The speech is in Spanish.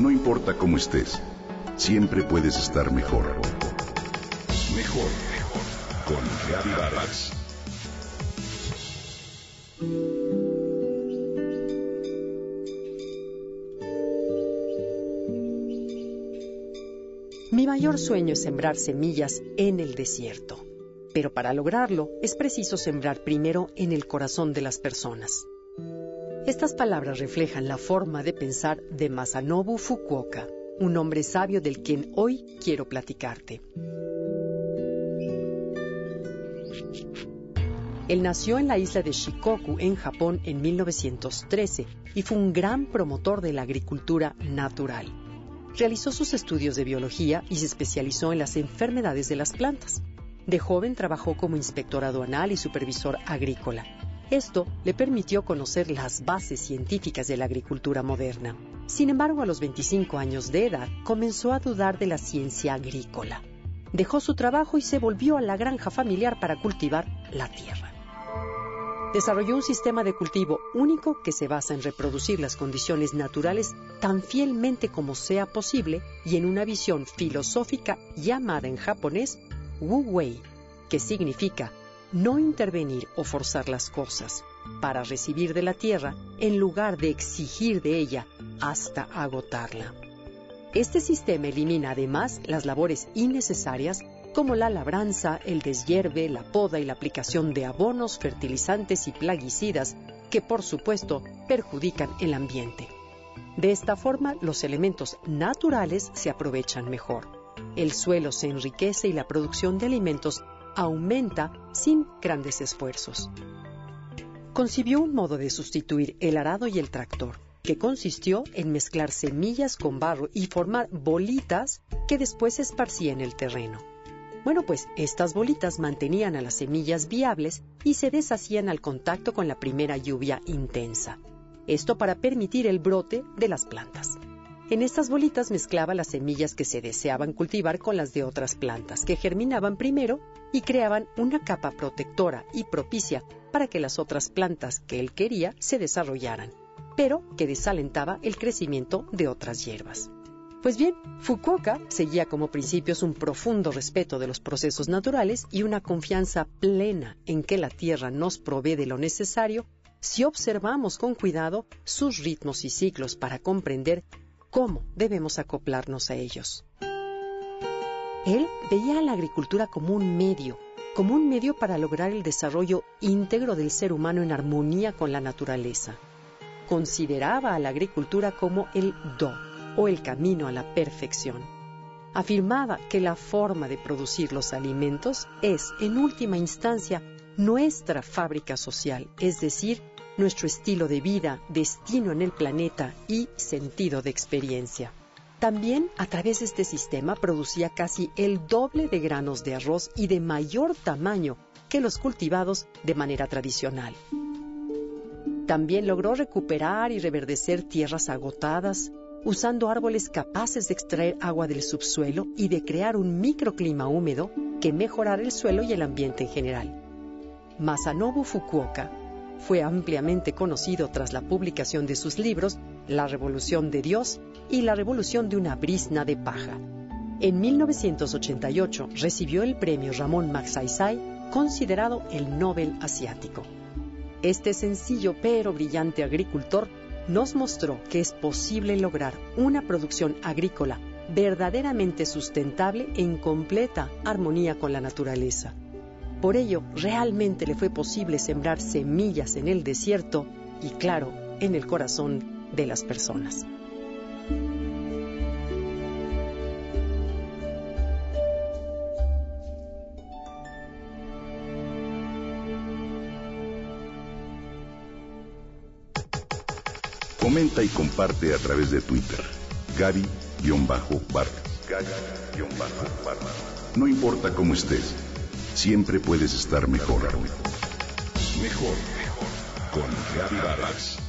No importa cómo estés, siempre puedes estar mejor. Mejor, mejor. Con Vargas. Mi mayor sueño es sembrar semillas en el desierto. Pero para lograrlo es preciso sembrar primero en el corazón de las personas. Estas palabras reflejan la forma de pensar de Masanobu Fukuoka, un hombre sabio del quien hoy quiero platicarte. Él nació en la isla de Shikoku, en Japón, en 1913 y fue un gran promotor de la agricultura natural. Realizó sus estudios de biología y se especializó en las enfermedades de las plantas. De joven trabajó como inspector aduanal y supervisor agrícola. Esto le permitió conocer las bases científicas de la agricultura moderna. Sin embargo, a los 25 años de edad comenzó a dudar de la ciencia agrícola. Dejó su trabajo y se volvió a la granja familiar para cultivar la tierra. Desarrolló un sistema de cultivo único que se basa en reproducir las condiciones naturales tan fielmente como sea posible y en una visión filosófica llamada en japonés Wu Wei, que significa no intervenir o forzar las cosas, para recibir de la tierra en lugar de exigir de ella hasta agotarla. Este sistema elimina además las labores innecesarias como la labranza, el deshierve, la poda y la aplicación de abonos, fertilizantes y plaguicidas que por supuesto perjudican el ambiente. De esta forma los elementos naturales se aprovechan mejor. El suelo se enriquece y la producción de alimentos aumenta sin grandes esfuerzos. Concibió un modo de sustituir el arado y el tractor, que consistió en mezclar semillas con barro y formar bolitas que después se esparcía en el terreno. Bueno, pues estas bolitas mantenían a las semillas viables y se deshacían al contacto con la primera lluvia intensa. Esto para permitir el brote de las plantas. En estas bolitas mezclaba las semillas que se deseaban cultivar con las de otras plantas, que germinaban primero y creaban una capa protectora y propicia para que las otras plantas que él quería se desarrollaran, pero que desalentaba el crecimiento de otras hierbas. Pues bien, Fukuoka seguía como principios un profundo respeto de los procesos naturales y una confianza plena en que la Tierra nos provee de lo necesario si observamos con cuidado sus ritmos y ciclos para comprender cómo debemos acoplarnos a ellos. Él veía a la agricultura como un medio, como un medio para lograr el desarrollo íntegro del ser humano en armonía con la naturaleza. Consideraba a la agricultura como el do, o el camino a la perfección. Afirmaba que la forma de producir los alimentos es, en última instancia, nuestra fábrica social, es decir, nuestro estilo de vida, destino en el planeta y sentido de experiencia. También a través de este sistema producía casi el doble de granos de arroz y de mayor tamaño que los cultivados de manera tradicional. También logró recuperar y reverdecer tierras agotadas, usando árboles capaces de extraer agua del subsuelo y de crear un microclima húmedo que mejorara el suelo y el ambiente en general. Masanobu Fukuoka fue ampliamente conocido tras la publicación de sus libros La Revolución de Dios y La Revolución de una brisna de paja. En 1988 recibió el premio Ramón Magsaysay, considerado el Nobel asiático. Este sencillo pero brillante agricultor nos mostró que es posible lograr una producción agrícola verdaderamente sustentable en completa armonía con la naturaleza. Por ello, realmente le fue posible sembrar semillas en el desierto y, claro, en el corazón de las personas. Comenta y comparte a través de Twitter. Gaby-Vargas. No importa cómo estés siempre puedes estar mejor. Mejor, mejor. Con Gaby Vargas.